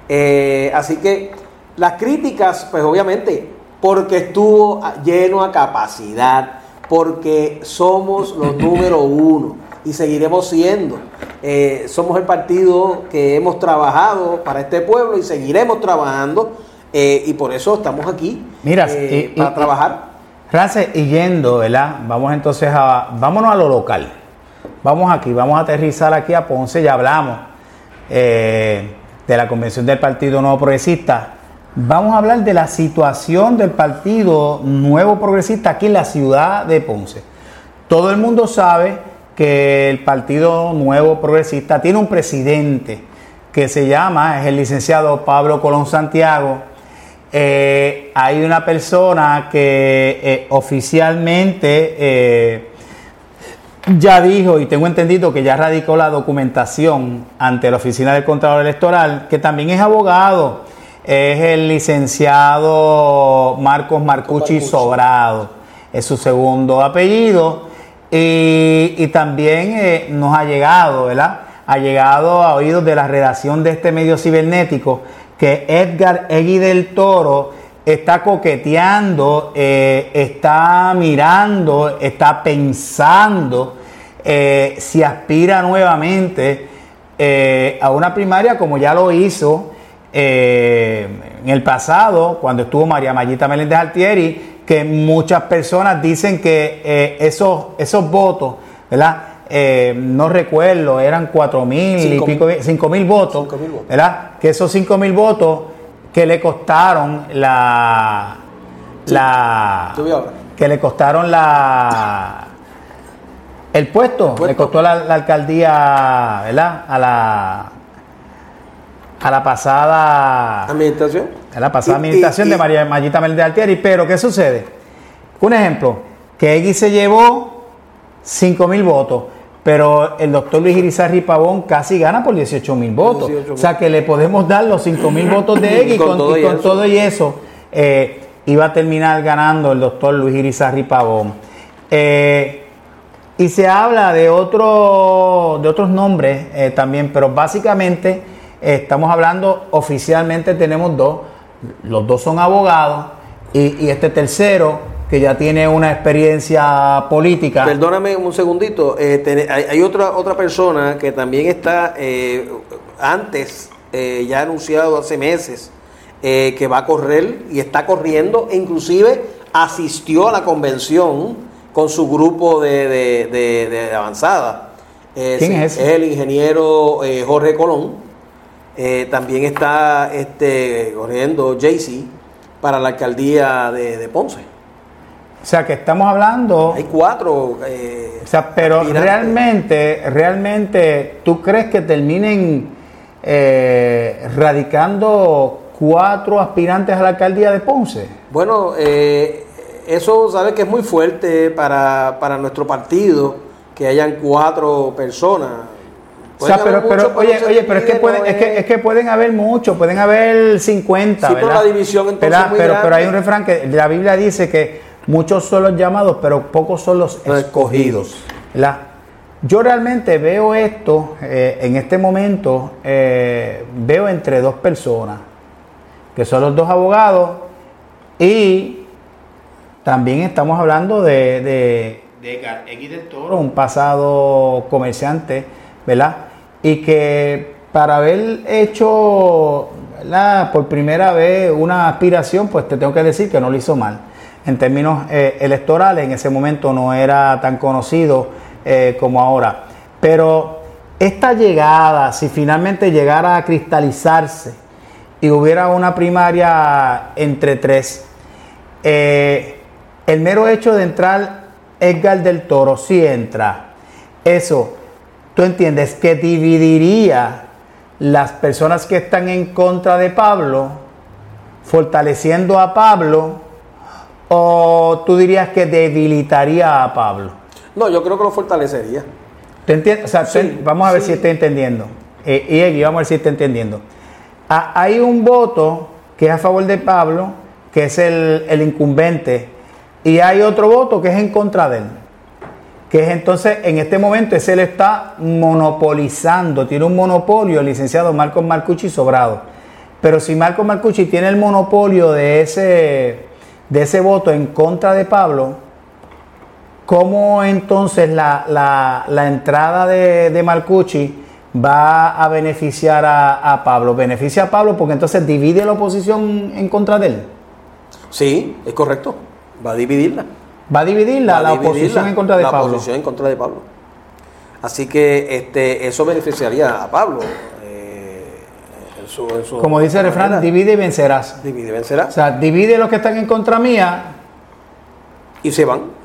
Eh, así que las críticas, pues obviamente, porque estuvo lleno a capacidad, porque somos los (coughs) número uno y seguiremos siendo. somos el partido que hemos trabajado para este pueblo y seguiremos trabajando eh, y por eso estamos aquí Mira, eh, para trabajar. Gracias, y yendo, ¿verdad? Vamos entonces a, vámonos a lo local. Vamos aquí, vamos a aterrizar aquí a Ponce, ya hablamos eh, de la convención del Partido Nuevo Progresista. Vamos a hablar de la situación del Partido Nuevo Progresista aquí en la ciudad de Ponce. Todo el mundo sabe que el Partido Nuevo Progresista tiene un presidente que se llama, es el licenciado Pablo Colón Santiago, eh, hay una persona que eh, oficialmente eh, ya dijo, y tengo entendido que ya radicó la documentación ante la Oficina del Contralor Electoral, que también es abogado, es el licenciado Marcos Marcucci Sobrado, es su segundo apellido, y, y también nos ha llegado, ¿verdad? Ha llegado a oídos de la redacción de este medio cibernético que Edgar Egui del Toro está coqueteando, eh, está mirando, está pensando eh, si aspira nuevamente eh, a una primaria como ya lo hizo en el pasado, cuando estuvo María Mayita Meléndez Altieri, que muchas personas dicen que esos, esos votos, ¿verdad? Eh, no recuerdo, eran cuatro mil y pico, cinco mil votos, ¿verdad? Que esos cinco mil votos que le costaron la, la, que le costaron la, el puesto, le costó la, alcaldía, ¿verdad? A la, a la pasada administración, a la pasada administración de María Mayita Meléndez Altieri, pero ¿qué sucede? Un ejemplo, que X se llevó cinco mil votos pero el doctor Luis Irizarri Pavón casi gana por 18 mil votos. o sea que le podemos dar los 5 mil (laughs) votos de X y con, todo, y eso eh, iba a terminar ganando el doctor Luis Irizarri Pavón. Eh, y se habla de, otro, de otros nombres eh, también, pero básicamente estamos hablando, oficialmente tenemos dos, los dos son abogados y, y este tercero que ya tiene una experiencia política. Perdóname un segundito, eh, hay, otra, otra persona que también está eh, antes, eh, ya anunciado hace meses, que va a correr y está corriendo, e inclusive asistió a la convención con su grupo de, avanzada. ¿Quién es? Es el ingeniero Jorge Colón. también está este, corriendo Jaycee para la alcaldía de, Ponce. O sea, que estamos hablando... Hay cuatro. Eh, o sea, pero realmente, realmente, ¿tú crees que terminen eh, radicando cuatro aspirantes a la alcaldía de Ponce? Bueno, eh, eso sabes que es muy fuerte para, para nuestro partido que hayan cuatro personas o sea, pero, pero oye, oye, pero es que, pueden, es, que, es que pueden haber muchos, pueden haber 50, sí, ¿verdad? la división entonces pero, pero hay un refrán que la Biblia dice que muchos son los llamados, pero pocos son los escogidos. ¿verdad? Yo realmente veo esto eh, en este momento, eh, veo entre dos personas, que son los dos abogados, y también estamos hablando de, de, de X del Toro, un pasado comerciante, ¿verdad? y que para haber hecho por primera vez una aspiración, pues te tengo que decir que no lo hizo mal. En términos eh, electorales, en ese momento no era tan conocido eh, como ahora. Pero esta llegada, si finalmente llegara a cristalizarse y hubiera una primaria entre tres, eh, el mero hecho de entrar Edgar del Toro, si entra, eso tú entiendes que dividiría las personas que están en contra de Pablo, fortaleciendo a Pablo, o tú dirías que debilitaría a Pablo? No, yo creo que lo fortalecería. ¿Te entiendes? O sea, vamos a ver si estoy entendiendo. Eh, y vamos a ver si estoy entendiendo. Ah, hay un voto que es a favor de Pablo, que es el, el incumbente, y hay otro voto que es en contra de él que es entonces en este momento ese él está monopolizando, tiene un monopolio el licenciado Marcos Marcucci sobrado. Pero si Marcos Marcucci tiene el monopolio de ese, de ese voto en contra de Pablo, ¿cómo entonces la, entrada de, de, Marcucci va a beneficiar a, a Pablo? Beneficia a Pablo porque entonces divide la oposición en contra de él. Sí, es correcto, va a dividirla. Va a dividir la, oposición en contra de Pablo. La oposición en contra de Pablo. Así que este, eso beneficiaría a Pablo. Como dice el refrán, divide y vencerás. Divide y vencerás. O sea, divide los que están en contra mía. Y se van.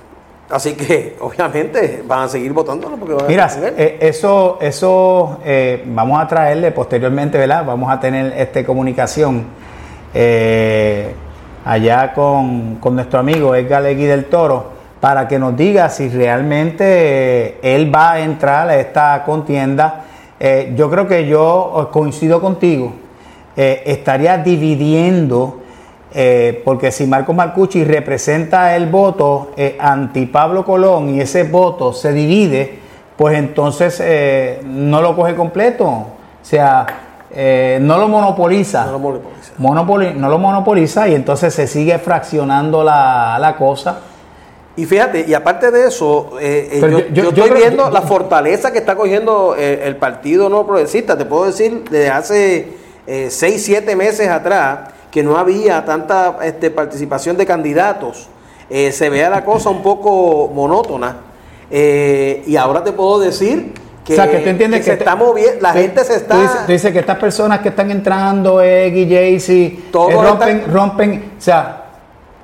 Así que, (laughs) obviamente, van a seguir votando. Mira, eh, eso, eso eh, vamos a traerle posteriormente, ¿verdad? Vamos a tener esta comunicación. Eh, allá con, nuestro amigo Edgar Legui del Toro para que nos diga si realmente él va a entrar a esta contienda. Eh, yo creo que yo coincido contigo, eh, estaría dividiendo, porque si Marcos Marcucci representa el voto anti Pablo Colón y ese voto se divide, pues entonces no lo coge completo. O sea, eh, no lo monopoliza. No lo monopoliza. no lo monopoliza y entonces se sigue fraccionando la, cosa. Y fíjate, y aparte de eso, eh, eh, yo, estoy viendo la fortaleza que está cogiendo el Partido No Progresista. Te puedo decir, desde hace 6, 7 meses atrás, que no había tanta este, participación de candidatos. se vea la cosa un poco monótona. y ahora te puedo decir que, o sea, que tú entiendes que, se está moviendo, la gente se está... Tú dices, que estas personas que están entrando, Eggy, Jaycee, eh, rompen, rompen, o sea...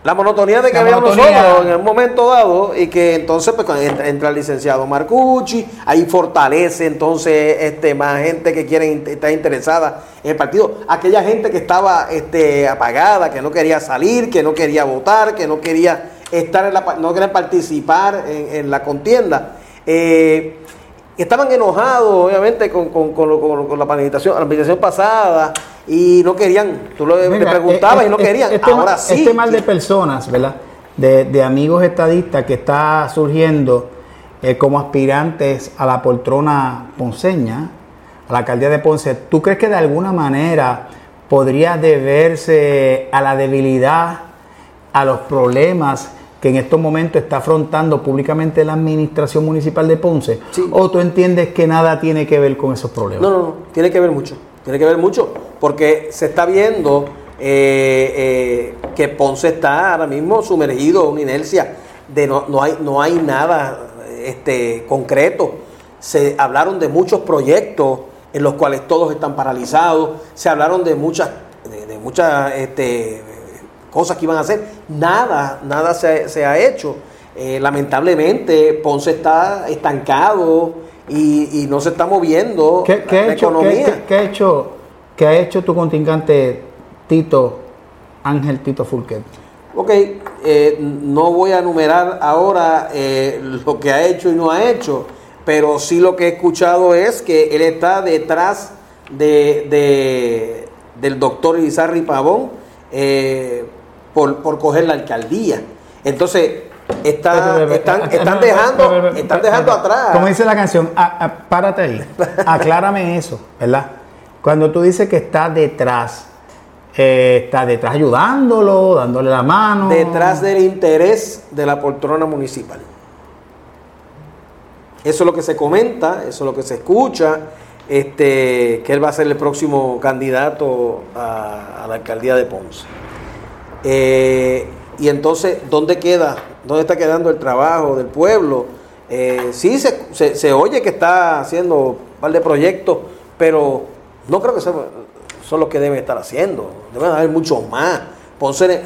La monotonía de que habíamos nosotros en un momento dado y que entonces pues, entra, el licenciado Marcucci, ahí fortalece entonces este, más gente que quiere estar interesada en el partido. Aquella gente que estaba este, apagada, que no quería salir, que no quería votar, que no quería estar en la, no quería participar en, en la contienda. Eh, estaban enojados, obviamente, con, con, con, la planificación, pasada y no querían. Tú lo, le preguntabas y no querían. Este Ahora sí. Este mal de personas, ¿verdad? De, de amigos estadistas que está surgiendo eh, como aspirantes a la poltrona ponceña, a la alcaldía de Ponce, ¿tú crees que de alguna manera podría deberse a la debilidad, a los problemas? que en estos momentos está afrontando públicamente la administración municipal de Ponce? ¿O tú entiendes que nada tiene que ver con esos problemas? No, no, no, tiene que ver mucho, tiene que ver mucho, porque se está viendo eh, eh, que Ponce está ahora mismo sumergido en una inercia de no, no, hay, no hay nada este, concreto. Se hablaron de muchos proyectos en los cuales todos están paralizados, se hablaron de muchas, de, muchas este, cosas que iban a hacer. Nada, nada se, ha hecho. Eh, lamentablemente, Ponce está estancado y, no se está moviendo ¿Qué, ha hecho, economía. ¿qué, ha hecho, ¿Qué ha hecho tu contingente Tito, Ángel Tito Fulquet? Ok, eh, no voy a enumerar ahora eh, lo que ha hecho y no ha hecho, pero sí lo que he escuchado es que él está detrás de, del doctor Izarri Pavón eh, por, por coger la alcaldía. Entonces, está, están, están dejando, están dejando atrás. Como dice la canción, párate ahí, (laughs) aclárame eso, ¿verdad? Cuando tú dices que está detrás, eh, está detrás ayudándolo, dándole la mano. Detrás del interés de la poltrona municipal. Eso es lo que se comenta, eso es lo que se escucha, este, que él va a ser el próximo candidato a, la alcaldía de Ponce. Eh, y entonces, ¿dónde queda? ¿Dónde está quedando el trabajo del pueblo? Eh, sí, se, se, oye que está haciendo un par de proyectos, pero no creo que sea son los que deben estar haciendo. Deben haber muchos más. Ponce,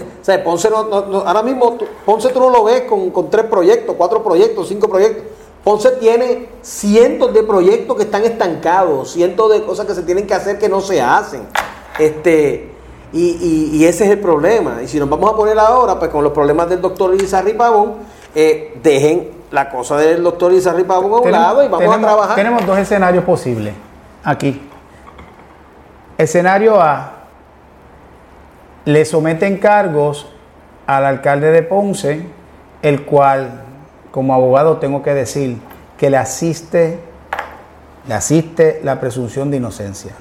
Ponce ahora mismo, Ponce tú no lo ves con, tres proyectos, cuatro proyectos, cinco proyectos. Ponce tiene cientos de proyectos que están estancados, cientos de cosas que se tienen que hacer que no se hacen. Este, y, ese es el problema. Y si nos vamos a poner ahora, pues con los problemas del doctor Izarri Pavón, eh, dejen la cosa del doctor Izarri Pavón a un lado y vamos a trabajar. Tenemos dos escenarios posibles aquí. Escenario A. Le someten cargos al alcalde de Ponce, el cual, como abogado, tengo que decir que le asiste, le asiste la presunción de inocencia.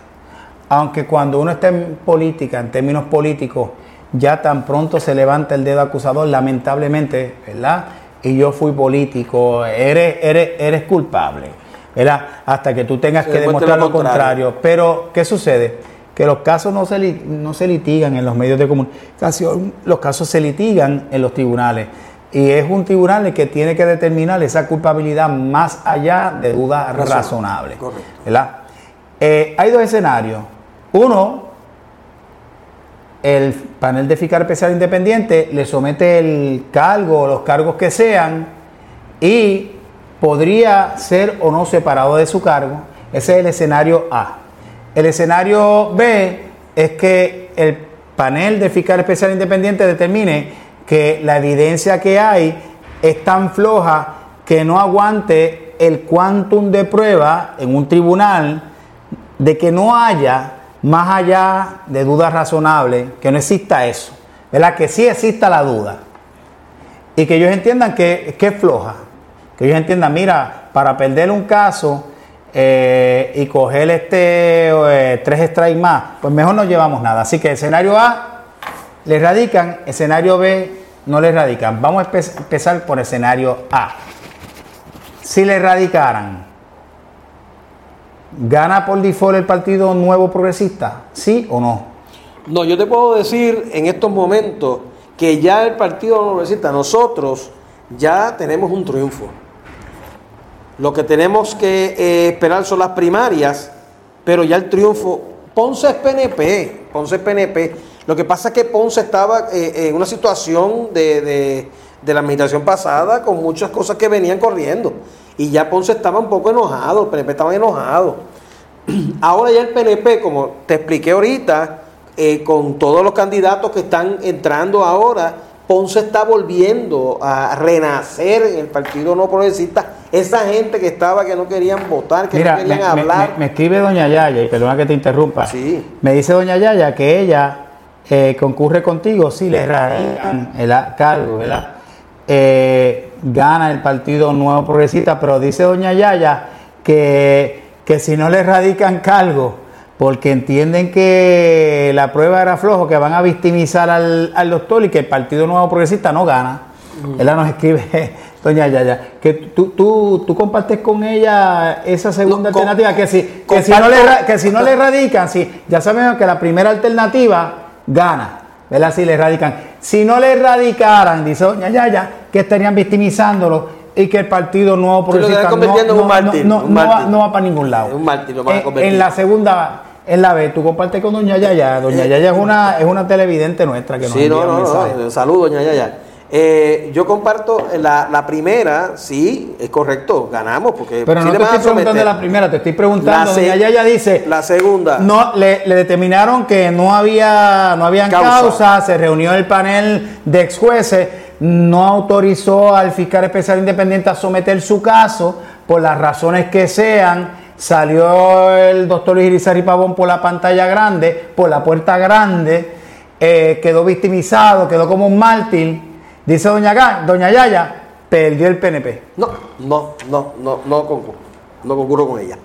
Aunque cuando uno está en política, en términos políticos, ya tan pronto se levanta el dedo acusador, lamentablemente, ¿verdad? Y yo fui político, eres, eres, eres culpable hasta que tú tengas que demostrar lo contrario. Pero, ¿qué sucede? Que los casos no se, no se litigan en los medios de comunicación, los casos se litigan en los tribunales. Y es un tribunal el que tiene que determinar esa culpabilidad más allá de dudas razonables. ¿verdad? Eh, hay dos escenarios. Uno, el panel de fiscal especial independiente le somete el cargo o los cargos que sean y podría ser o no separado de su cargo. Ese es el escenario A. El escenario B es que el panel de fiscal especial independiente determine que la evidencia que hay es tan floja que no aguante el quantum de prueba en un tribunal de que no haya más allá de dudas razonables, que no exista eso, ¿verdad? Que sí exista la duda y que ellos entiendan que, que es floja que ellos entiendan, mira, para perder un caso eh, y coger este eh, tres strikes más, pues mejor no llevamos nada. Así que escenario A le radican, escenario B no le radican. Vamos a empezar por escenario A. Si le radicaran, ¿gana por default el Partido Nuevo Progresista? ¿Sí o no? No, yo te puedo decir en estos momentos que ya el Partido Nuevo Progresista, nosotros ya tenemos un triunfo. Lo que tenemos que eh, esperar son las primarias, pero ya el triunfo. Ponce es PNP, Ponce es PNP. Lo que pasa es que Ponce estaba eh, en una situación de, la administración pasada con muchas cosas que venían corriendo. Y ya Ponce estaba un poco enojado, el PNP estaba enojado. (clears throat) Ahora ya el PNP, como te expliqué ahorita, eh, con todos los candidatos que están entrando ahora, Ponce está volviendo a renacer en el Partido No Progresista. Esa gente que estaba, que no querían votar, que no querían hablar. Me, escribe doña Yaya, y perdona que te interrumpa. Sí. Me dice doña Yaya que ella eh, concurre contigo si le radican el cargo, ¿verdad? Eh, gana el Partido Nuevo Progresista, pero dice doña Yaya que, que si no le radican cargo, porque entienden que la prueba era flojo, que van a victimizar al, doctor y que el Partido Nuevo Progresista no gana. Mm. Ella nos escribe, (laughs) doña Yaya, que tú, tú, tú compartes con ella esa segunda alternativa, que si, que si, no le, que si no le radican, si, ya sabemos que la primera alternativa gana, ¿verdad? Si le radican. Si no le radicaran, dice doña Yaya, que estarían victimizándolo y que el Partido Nuevo Progresista no, no, no, no, va, para ningún lado. Un mártir, en, en, la segunda en la B, tú compartes con Doña Yaya. Doña Yaya es una, es una televidente nuestra que nos Sí, envía no, un no, mensaje. no. Saludos, Doña Yaya. Eh, yo comparto la, la primera, sí, es correcto, ganamos porque Pero no te estoy preguntando la primera, te estoy preguntando. La Doña Yaya dice, La segunda. no, le, le determinaron que no había, no habían Causa. causa. se reunió el panel de ex jueces, no autorizó al fiscal especial independiente a someter su caso por las razones que sean. Salió el doctor Luis Irizarry Pavón por la pantalla grande, por la puerta grande, eh, quedó victimizado, quedó como un mártir. Dice doña, Ga- doña Yaya, perdió el PNP. No, no, no, no, no concurro. No concurro con ella.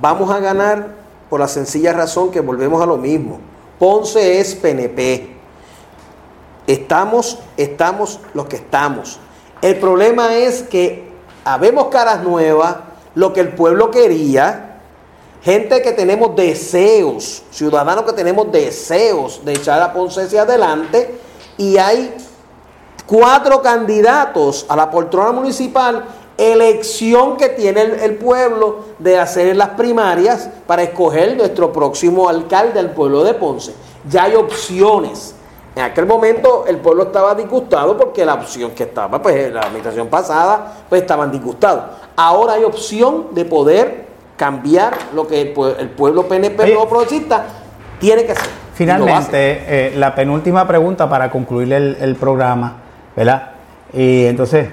Vamos a ganar por la sencilla razón que volvemos a lo mismo. Ponce es PNP. Estamos, estamos los que estamos. El problema es que habemos caras nuevas, lo que el pueblo quería, gente que tenemos deseos, ciudadanos que tenemos deseos de echar a Ponce hacia adelante, y hay cuatro candidatos a la poltrona municipal, elección que tiene el, el pueblo de hacer las primarias para escoger nuestro próximo alcalde del pueblo de Ponce. Ya hay opciones. En aquel momento el pueblo estaba disgustado porque la opción que estaba, pues en la administración pasada, pues estaban disgustados. Ahora hay opción de poder cambiar lo que el, pue- el pueblo PNP Oye. nuevo progresista tiene que hacer. Finalmente, eh, la penúltima pregunta para concluir el, el programa, ¿verdad? Y entonces,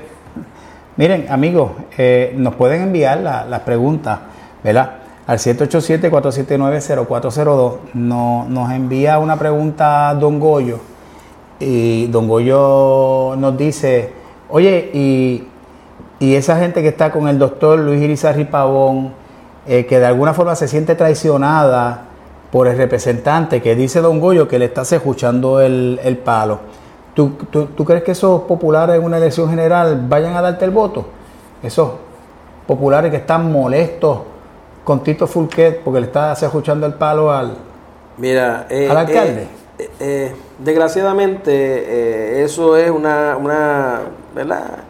miren, amigos, eh, nos pueden enviar la- las preguntas, ¿verdad? Al 787-479-0402. No, nos envía una pregunta Don Goyo y Don Goyo nos dice, oye, y, esa gente que está con el doctor Luis Irizarry Pavón, eh, que de alguna forma se siente traicionada por el representante que dice Don Goyo que le está escuchando el, el palo. ¿Tú, tú, tú crees que esos populares en una elección general vayan a darte el voto? Esos populares que están molestos con Tito Fulquet porque le está escuchando el palo al... Mira, eh, ¿Al alcalde? eh, eh, desgraciadamente, eh, eso es una, una ¿verdad?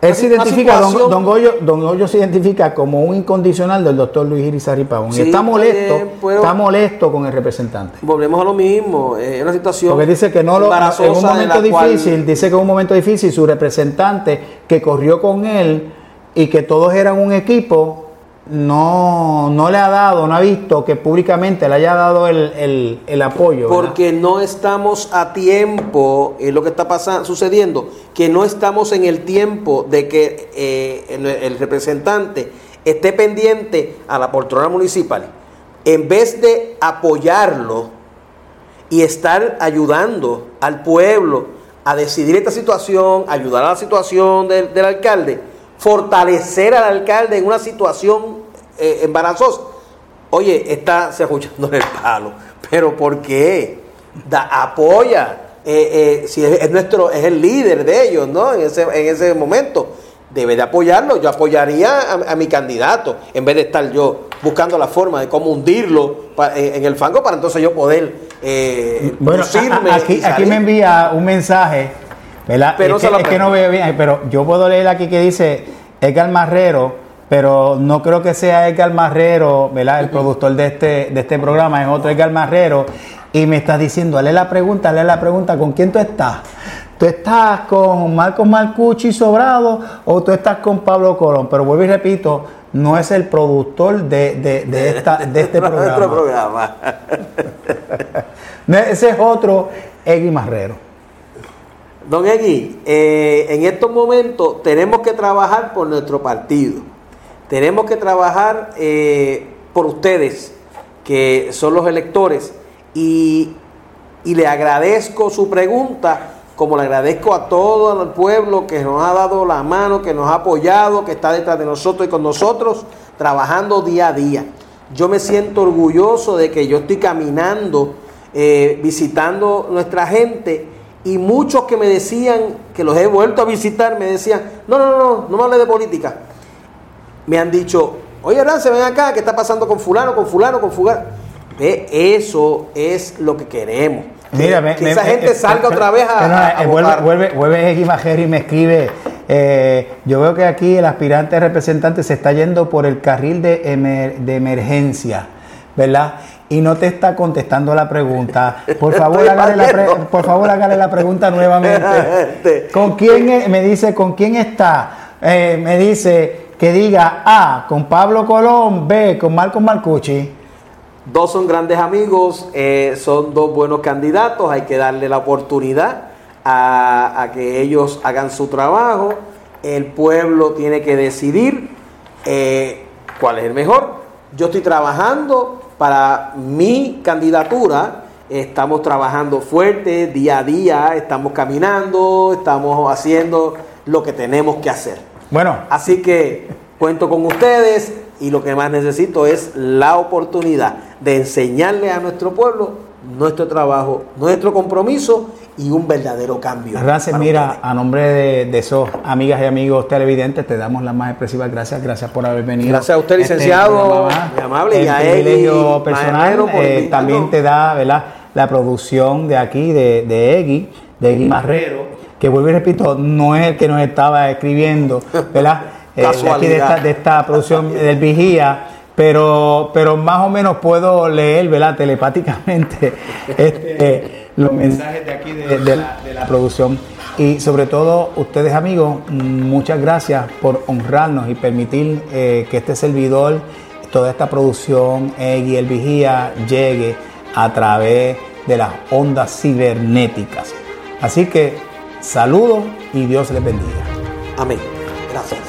Él se identifica, don, don Goyo, don Goyo se identifica como un incondicional del doctor Luis Irizarry Pavón. Sí, y está molesto, eh, pero- está molesto con el representante. Volvemos a lo mismo, eh, es una situación Porque dice que no lo, en un momento cual- difícil, dice que en un momento difícil su representante que corrió con él y que todos eran un equipo, no, no le ha dado, no ha visto que públicamente le haya dado el, el- el apoyo. Porque no estamos a tiempo, es lo que está pasando, sucediendo, que no estamos en el tiempo de que eh, el, el representante esté pendiente a la poltrona municipal. En vez de apoyarlo y estar ayudando al pueblo a decidir esta situación, ayudar a la situación del, del alcalde, fortalecer al alcalde en una situación eh, embarazosa. Oye, está se escuchando (laughs) el palo, pero ¿por qué? Da, apoya, eh, eh, si es, es nuestro, es el líder de ellos, ¿no? En ese, en ese momento debe de apoyarlo. Yo apoyaría a, a mi candidato en vez de estar yo buscando la forma de cómo hundirlo pa- en, en el fango para entonces yo poder eh, Bueno, a- a- aquí, aquí me envía un mensaje, ¿verdad? Pero es, que, lo es que no veo bien, pero yo puedo leer aquí que dice Edgar Marrero, pero no creo que sea Edgar Marrero, ¿verdad? El productor de este, de este programa es otro Edgar Marrero, y me está diciendo, lee la pregunta, lee la pregunta, ¿con quién tú estás? ¿Tú estás con Marcos Marcucci Sobrado o tú estás con Pablo Colón? Pero vuelvo y repito, no es el productor de, de, de esta, de este (laughs) programa. (laughs) Ese es otro Egui Marrero. Don Egui, eh, en estos momentos tenemos que trabajar por nuestro partido. Tenemos que trabajar eh, por ustedes, que son los electores. Y, y le agradezco su pregunta, como le agradezco a todo el pueblo que nos ha dado la mano, que nos ha apoyado, que está detrás de nosotros y con nosotros, trabajando día a día. Yo me siento orgulloso de que yo estoy caminando, eh, visitando nuestra gente y muchos que me decían, que los he vuelto a visitar, me decían, no, no, no, no me hable de política. Me han dicho, oye, Rance, ven acá, ¿qué está pasando con fulano, con fulano, con fulano? Eso es lo que queremos. Que- Mira, que me- esa me- gente eh, salga otra vez a, no, a- a eh, vuelve, votar. vuelve, vuelve y me escribe. eh, yo veo que aquí el aspirante representante se está yendo por el carril de, emer- de emergencia. ¿verdad? Y no te está contestando la pregunta. Por favor, hágale la, por favor hágale la pregunta nuevamente. ¿Con quién me dice con quién está? Eh, me dice que diga A con Pablo Colón, B con Marco Marcucci. Dos son grandes amigos, eh, son dos buenos candidatos, hay que darle la oportunidad a, que ellos hagan su trabajo. El pueblo tiene que decidir eh, cuál es el mejor. Yo estoy trabajando para mi candidatura. Estamos trabajando fuerte día a día, estamos caminando, estamos haciendo lo que tenemos que hacer. Bueno. Así que cuento con ustedes y lo que más necesito es la oportunidad de enseñarle a nuestro pueblo nuestro trabajo, nuestro compromiso y un verdadero cambio. Gracias, mira, a nombre de, esos amigas y amigos televidentes, te damos las más expresivas gracias, gracias por haber venido. Gracias a usted, este licenciado, muy amable, y a privilegio personal, eh, también te da, ¿verdad? La producción de aquí, de, de Egui, de Egui Marrero, que vuelvo y repito, no es el que nos estaba escribiendo, ¿verdad? (laughs) Eh, de, esta, de esta producción del Vigía pero, pero más o menos puedo leer, ¿verdad? Telepáticamente (laughs) este, los mensajes de aquí de, la, producción. Y sobre todo, ustedes amigos, muchas gracias por honrarnos y permitir eh, que este servidor, toda esta producción, y el Vigía, llegue a través de las ondas cibernéticas. Así que saludos y Dios les bendiga. Amén. Gracias.